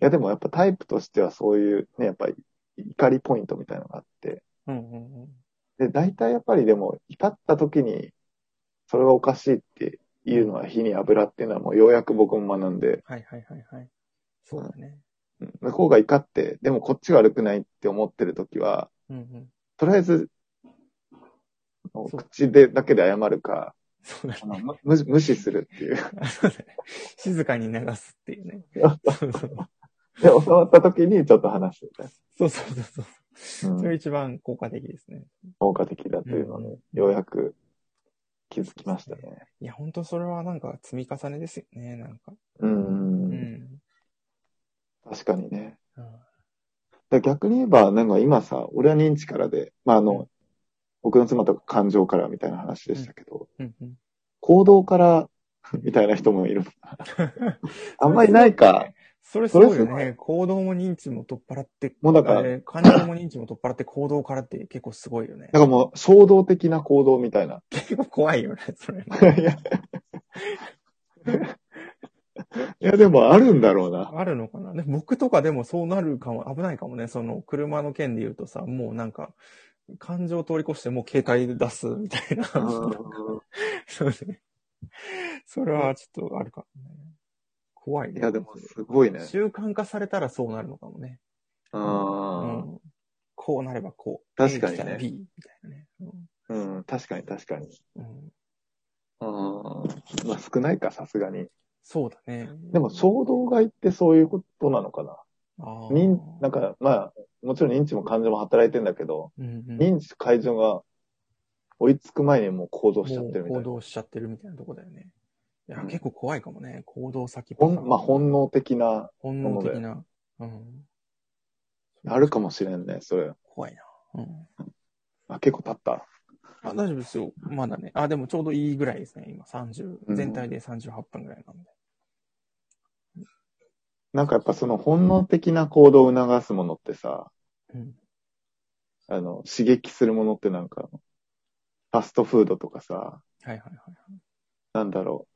やでもやっぱタイプとしてはそういうね、やっぱり怒りポイントみたいなのがあって、うんうんうん。で、大体やっぱりでも怒った時に、それがおかしいっていうのは火に油っていうのはもうようやく僕も学んで、はいはいはいはい。そうだね。うん向こうが怒って、でもこっちが悪くないって思ってる時は、うんうん。とりあえず、口で、だけで謝るか、そうだね。む無無視するっていう。そうだね静かに流すっていうね。で、収まった時にちょっと話すみたいそうそうそうそう。な。うんそれ一番効果的ですね。効果的だというのをね、ようやく気づきましたね。いや、本当それはなんか積み重ねですよね、なんか。うんう。ん。確かにね。うん逆に言えば、なんか今さ、俺は認知からで、まああの、僕の妻とか感情からみたいな話でしたけど、うんうん。行動から みたいな人もいる。あんまりないか。それすごいそれすごよね。行動も認知も取っ払って、もうだから感情も認知も取っ払って行動からって結構すごいよね。なんかもう衝動的な行動みたいな。結構怖いよね、それ。いや、いやでもあるんだろうな。あるのかな？で僕とかでもそうなるかも、危ないかもね。その、車の件で言うとさ、もうなんか、感情を通り越してもう携帯で出すみたいな。そうね。それはちょっとあるかもね。怖いね。いやでもすごいね。習慣化されたらそうなるのかもね。うあん。こうなればこう。確かにね B みたいなね。あ、うん、確かに確かに。うんうんあまあ少ないか、さすがに。そうだね。でも衝動買いってそういうことなのかな？あー認、なんか、まあ、もちろん認知も感情も働いてんだけど、うんうん、認知解除が追いつく前にもう行動しちゃってるみたもいうな。行動しちゃってるみたいなとこだよね。いや、うん結構怖いかもね。行動先ほんまあ、本能的な、本能的な。うん。あるかもしれんね、それ。怖いな。うん。あ、結構経った。あ、大丈夫ですよ。まだね。あ、でもちょうどいいぐらいですね。今30、うん全体で38分ぐらいなんで。なんかやっぱその本能的な行動を促すものってさ、うん。あの、刺激するものってなんか、ファストフードとかさ、はいはいはいはなんだろう。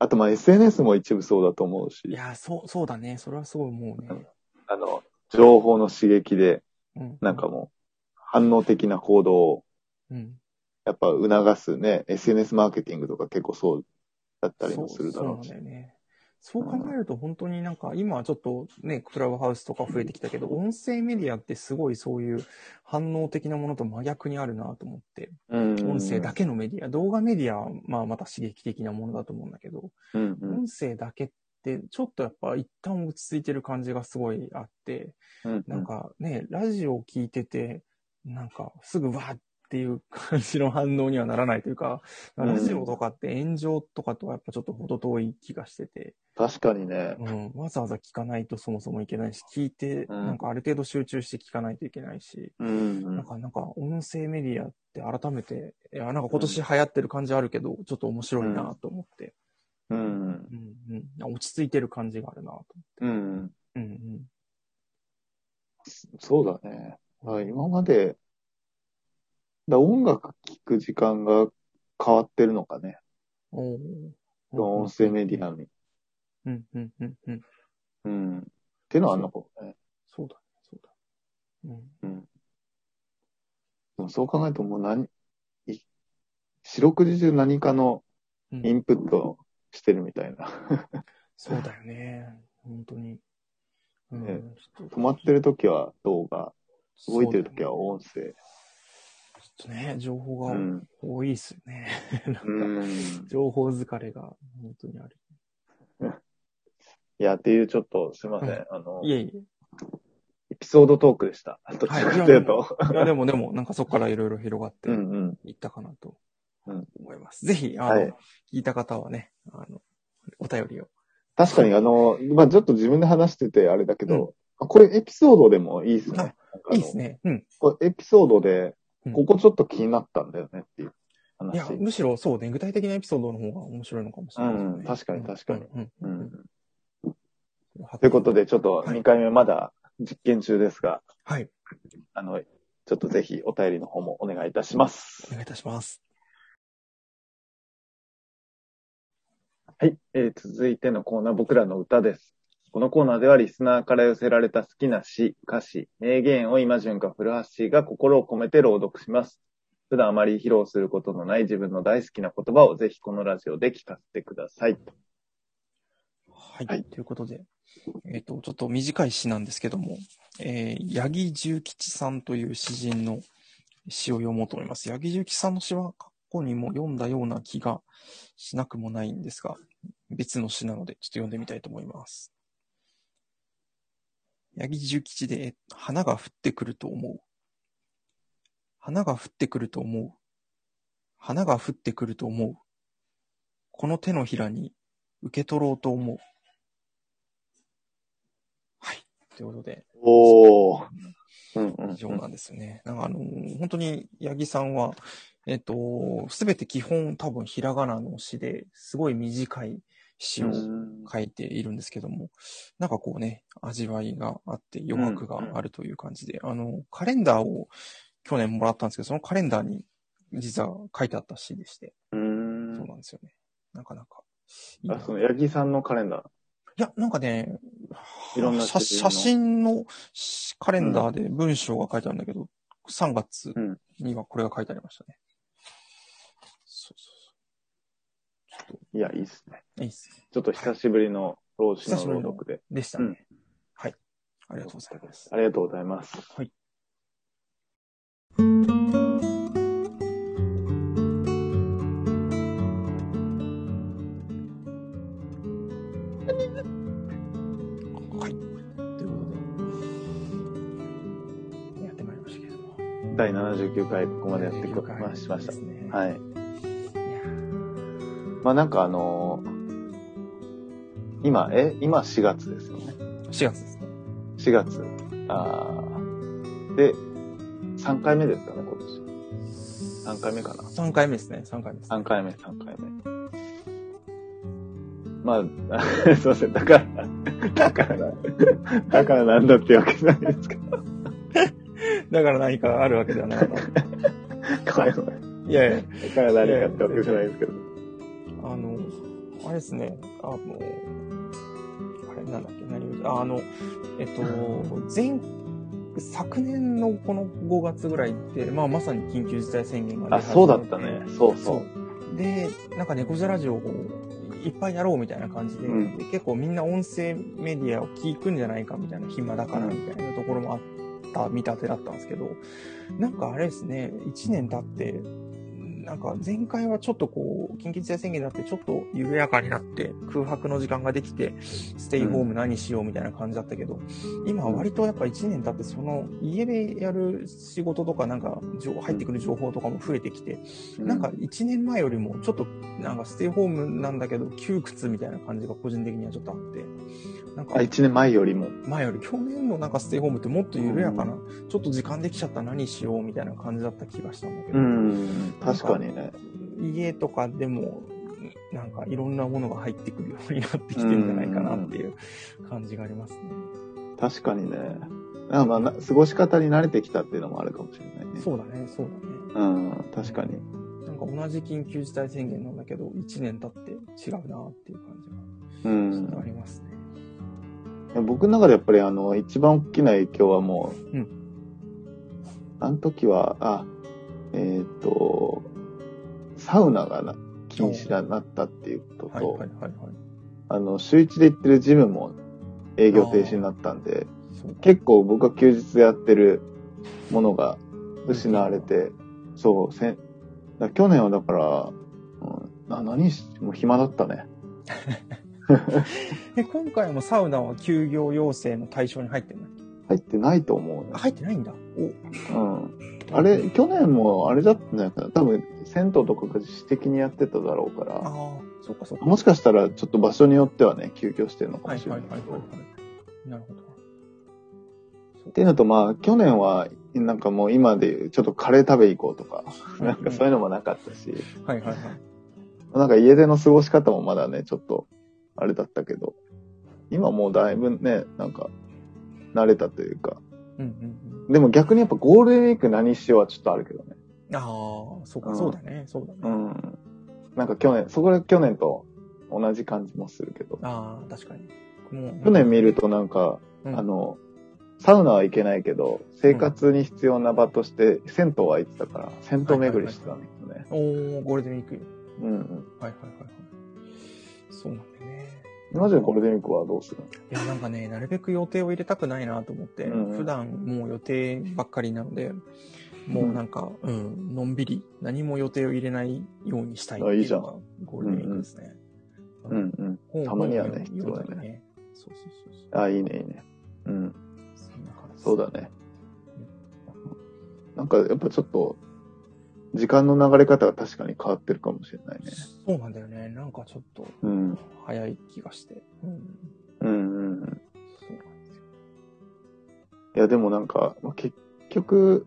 あとまあ SNS も一部そうだと思うい。いし、や、そう、そうだね。それはすごい思うね。あの、情報の刺激で、うん。なんかもう、反応的な行動をうん。やっぱ促すね、SNS マーケティングとか結構そうだったりもするだろうし。そうそうだよね。そう考えると本当になんか今はちょっとね、クラブハウスとか増えてきたけど、音声メディアってすごいそういう反応的なものと真逆にあるなと思って、うん。音声だけのメディア、動画メディアはまあまた刺激的なものだと思うんだけど、うんうん。音声だけってちょっとやっぱ一旦落ち着いてる感じがすごいあって、うんなんかね、ラジオを聞いてて、なんかすぐわーっていう感じの反応にはならないというか、うんラジオとかって炎上とかとはやっぱちょっと程遠い気がしてて、確かにね。うん、わざわざ聞かないとそもそもいけないし、聞いて、うんなんかある程度集中して聞かないといけないし、うんうん。なんか、なんか音声メディアって改めて、いや、なんか今年流行ってる感じあるけど、ちょっと面白いなと思って、うんうん、うん、落ち着いてる感じがあるなとうん。うん。思って。うん、そうだね。あ今まで、だ音楽聴く時間が変わってるのかね。うん。音声メディアに。うん、うん、うん、うん。うん。っていうのはあんのかもね。そうだ、そうだ。うん。うん。でもそう考えるともう何、い四六時中何かのうんインプットをしてるみたいな。そうだよね。本当に。うん。止まってる時は動画、動いてる時は音声。とね、情報がうん。多いっすよね。なんかうん。情報疲れが本当にある。いや、っていうちょっと、すいません。うんあの、いえいえ。エピソードトークでした。どちらかというと。いや、でもでも、なんかそこからいろいろ広がってうんうん。いったかなとうん思います。ぜひ、あの、はい聞いた方はね、あの、お便りを。確かにあの、まあちょっと自分で話しててあれだけど、これエピソードでもいいですね。いいですね。うん。これエピソードでうん、ここちょっと気になったんだよねっていういや、話。むしろそうね、具体的なエピソードの方が面白いのかもしれないね、うん確かに確かにうん。ううんん。うんということで、ちょっとはい2回目まだ実験中ですが、はい。あの、ちょっとぜひお便りの方もお願いいたしますお。願いいたします。はい、えー続いてのコーナー、僕らの歌です。このコーナーではリスナーから寄せられた好きな詩、歌詞、名言を今順か古橋が心を込めて朗読します。普段あまり披露することのない自分の大好きな言葉をぜひこのラジオで聞かせてください。はい。はいということで、えっ、と、ちょっと短い詩なんですけども、えー、八木重吉さんという詩人の、詩を読もうと思います。八木重吉さんの詩は過去にも読んだような気がしなくもないんですが、別の詩なのでちょっと読んでみたいと思います。八木重吉で花が降ってくると思う。花が降ってくると思う。花が降ってくると思う。この手のひらに受け取ろうと思う。はい。ということで、おー。うんうん以上なんですよね。なんかあの、本当に八木さんは、えっと、すべて基本多分ひらがなの詩で、すごい短い詩をうん書いているんですけども、なんかこうね、味わいがあって余白があるという感じで、あの、カレンダーを去年もらったんですけど、そのカレンダーに実は書いてあった詩でして、そうなんですよね。なかなかいいな。あ、その、八木さんのカレンダー。いや、なんかね、いろんな写真のカレンダーで文章が書いてあるんだけど、3月うんにはこれが書いてありましたね。そうそうそう。ちょっいや、いいっすね。と、いいっすね。ちょっと久しぶりの老子の朗読で。でしたね。うんはい。ありがとうございます。ありがとうございます。はい。はい。ということで、やってまいりましたけれども。第79回、ここまでやってき79回ました。はい。まあなんかあのー今、え今4月ですよね。4月ですね。4月。あーで、3回目ですかね、今年。3回目かな。3回目ですね。3回目です。3回目、3回目。まあ、すいません。だから、だから、だからなんだってわけじゃないですけど。だから何かあるわけではないの。ごめんごめんいやいや、だから何かってわけじゃないですけど。ですね、あの、あれなんだっけ、何ああの、えっと、前、昨年のこの5月ぐらいって、まあまさに緊急事態宣言が出あ、そうだったね。そうそう。で、なんか猫背ラジオをいっぱいやろうみたいな感じで、うんで結構みんな音声メディアを聞くんじゃないかみたいな暇だからみたいなところもあった見立てだったんですけど、なんかあれですね、1年経って、なんか前回はちょっとこう、緊急事態宣言になってちょっと緩やかになって空白の時間ができて、ステイホーム何しようみたいな感じだったけど、今は割とやっぱ1年経ってその家でやる仕事とかなんか情入ってくる情報とかも増えてきて、なんか1年前よりもちょっとなんかステイホームなんだけど窮屈みたいな感じが個人的にはちょっとあって、なんかあ、1年前よりも。前より去年のなんかステイホームってもっと緩やかな、ちょっと時間できちゃった何しようみたいな感じだった気がしたんだけど、うん、確かにね。家とかでもなんかいろんなものが入ってくるようになってきてるんじゃないかなっていう感じがありますね。確かにね。あまあな、過ごし方に慣れてきたっていうのもあるかもしれないね。そうだね、そうだね。うん、確かに。なんか同じ緊急事態宣言なんだけど、1年経って違うなっていう感じがうん。ちょっとありますね。僕の中でやっぱりあの、一番大きな影響はもう、うんあの時は、あ、えっ、と、サウナがな禁止になったっていうことと、はいはいはいはい。あの、週一で行ってるジムも営業停止になったんで、結構僕が休日でやってるものが失われて、そう、せんだ去年はだから、うん、な何し、もう暇だったね。え、今回もサウナは休業要請の対象に入ってるの入ってないと思うね。入ってないんだ。おうん。あれ、去年もあれだったんじゃないかな。多分、銭湯とかが自主的にやってただろうから、そっかそっか。もしかしたらちょっと場所によってはね、休業してるのかもしれはいはないいけど。はいはいはい。なるほど。っていうのと、まあ、去年は、なんかもう今でちょっとカレー食べ行こうとか、なんかそういうのもなかったし、はいはいはい。なんか家での過ごし方もまだね、ちょっと、あれだったけど、今もうだいぶね、なんか、慣れたというか、うんうんでも逆にやっぱゴールデンウィーク何しようはちょっとあるけどね。うん。ああ、そうか、うんそうだね、そうだね。うん。なんか去年、そこで去年と同じ感じもするけど、ああ、確かに。もう去年見るとなんか、うんあの、サウナは行けないけど、生活に必要な場として、銭湯は行ってたから、銭湯巡りしてたんですよね。おー、ゴールデンウィーク。うんうん。はいはいはいはい。そうなんだよね。マジでゴールデンウィークはどうするの？いや、なんかね、なるべく予定を入れたくないなと思って、うん普段もう予定ばっかりなので、もうなんか、うん、のんびり、何も予定を入れないようにしたいっていうのがゴールデンウィークですね。うんうん。本たまにはね必要だね。そうそうそうそう。あ、いいね、いいね。うん。そんな感じですそうだね。なんか、やっぱちょっと、時間の流れ方が確かに変わってるかもしれないね。そうなんだよね。なんかちょっと、うん。早い気がして。うん。うんうんうん。そうなんですよ。いや、でもなんか、まあ、結局、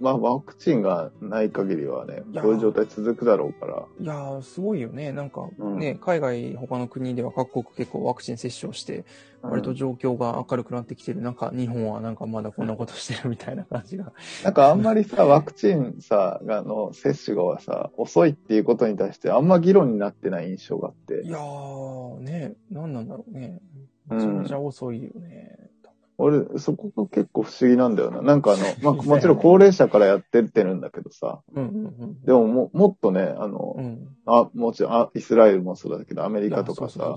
まあ、ワクチンがない限りはねこういう状態続くだろうから。いやー、すごいよね。なんかうんね、海外、他の国では各国結構ワクチン接種をして、割と状況が明るくなってきてる中、日本はなんかまだこんなことしてるみたいな感じが。なんかあんまりさ、ワクチンさ、がの接種がさ、遅いっていうことに対してあんま議論になってない印象があってい。やー、ね、何なんだろうね。うんめちゃめちゃ遅いよね。俺、そこが結構不思議なんだよな。なんかあの、まあ、もちろん高齢者からやってってるんだけどさ、うんうんうん。でもも、もっとね、あの、うん。あ、もちろん、あ、イスラエルもそうだけど、アメリカとかさ、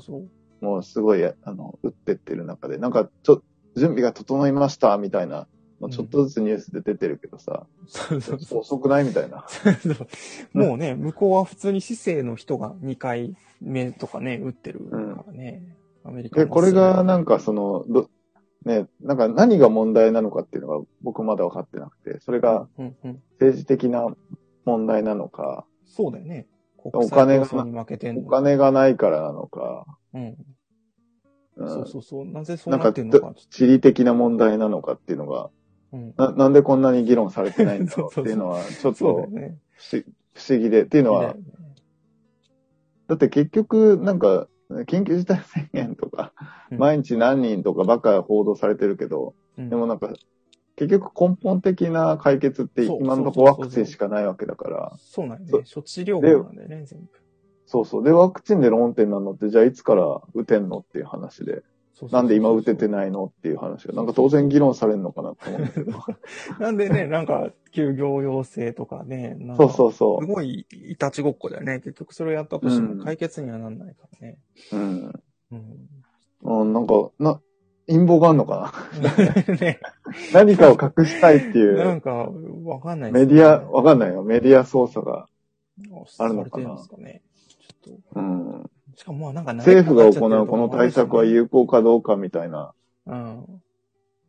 もうすごい、あの、打ってってる中で、なんか、ちょ、準備が整いました、みたいなの、ちょっとずつニュースで出てるけどさ、そうそうそう。遅くないみたいな。もうね、向こうは普通に市政の人が2回目とかね、打ってるからね。アメリカで、もこれがなんかその、ど、ね、なんか何が問題なのかっていうのが僕まだ分かってなくて、それが。政治的な問題なのか、そうだよね。お金がお金がないからなのか、うん。うんそうそうそう。なぜそうなんかなってんのか。地理的な問題なのかっていうのが、うん。な、なんでこんなに議論されてないんだろうっていうのは、ちょっと。不思不思議で、っていうのは、ねだって結局、なんか、緊急事態宣言とか、うん毎日何人とかばっか報道されてるけど、うんでもなんか、結局根本的な解決って今のとこそうそうそうワクチンしかないわけだから、そうなんだね。処置療法なんだよね、全部。そうそう。で、ワクチンで論点なのって、じゃあいつから打てんのっていう話で、なんで今打ててないのっていう話が、なんか当然議論されるのかなと思うんだけど。なんでね、なんか、休業要請とかね、なんかそうそうそすごい、いたちごっこだよね。結局それをやったとしてうんも解決にはなんないからね。う。うん。うん。うん、なんか、な、陰謀があるのかな？ね、何かを隠したいっていう、なんか、わかんないメディア、わかんないよ。メディア操作が。あるのかなかね。うん。と、しかもまあなんか政府が行うこのう対策は有効かどうかみたいな。うん。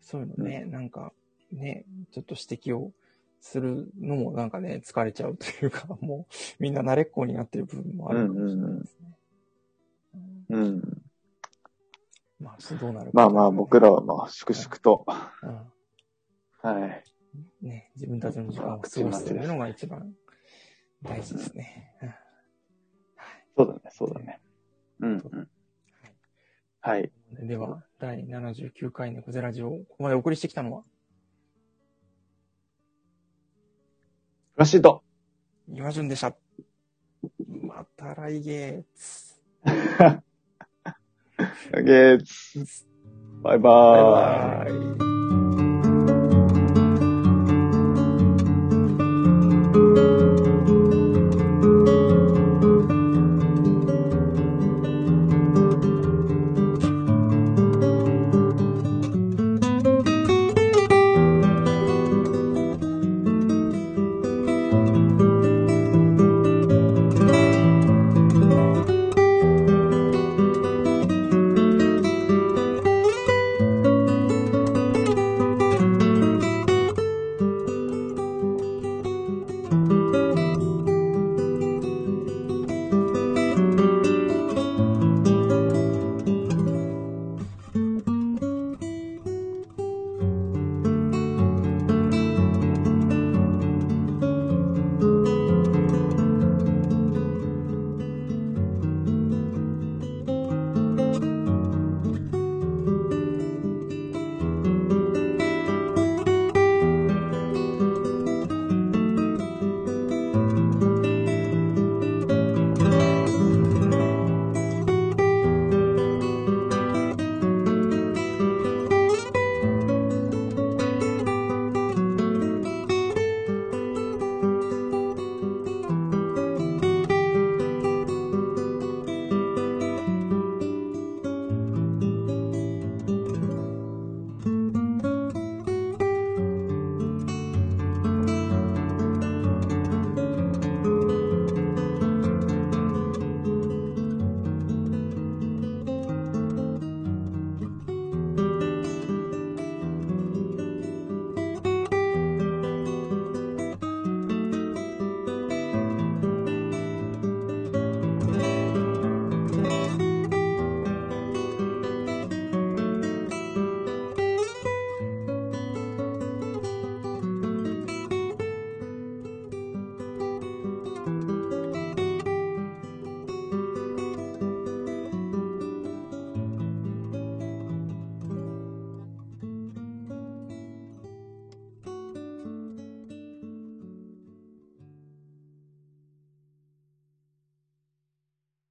そういうのね、なんか、ね、ちょっと指摘をするのもなんかね、疲れちゃうというか、もう、みんな慣れっこになってる部分もあるかもしれないですね。うんうん。まあ、どうなるか、まあまあ、僕らはまあ、粛々と。うんはい。ね、自分たちの時間を過ごすというのが一番大事ですね。うんそうだね、そうだね。うん、うん。はい。では、第79回のコゼラジオをここまでお送りしてきたのは、ラシード。岩順でした。また来月。ゲーツ。バイバーイ。バイバイ。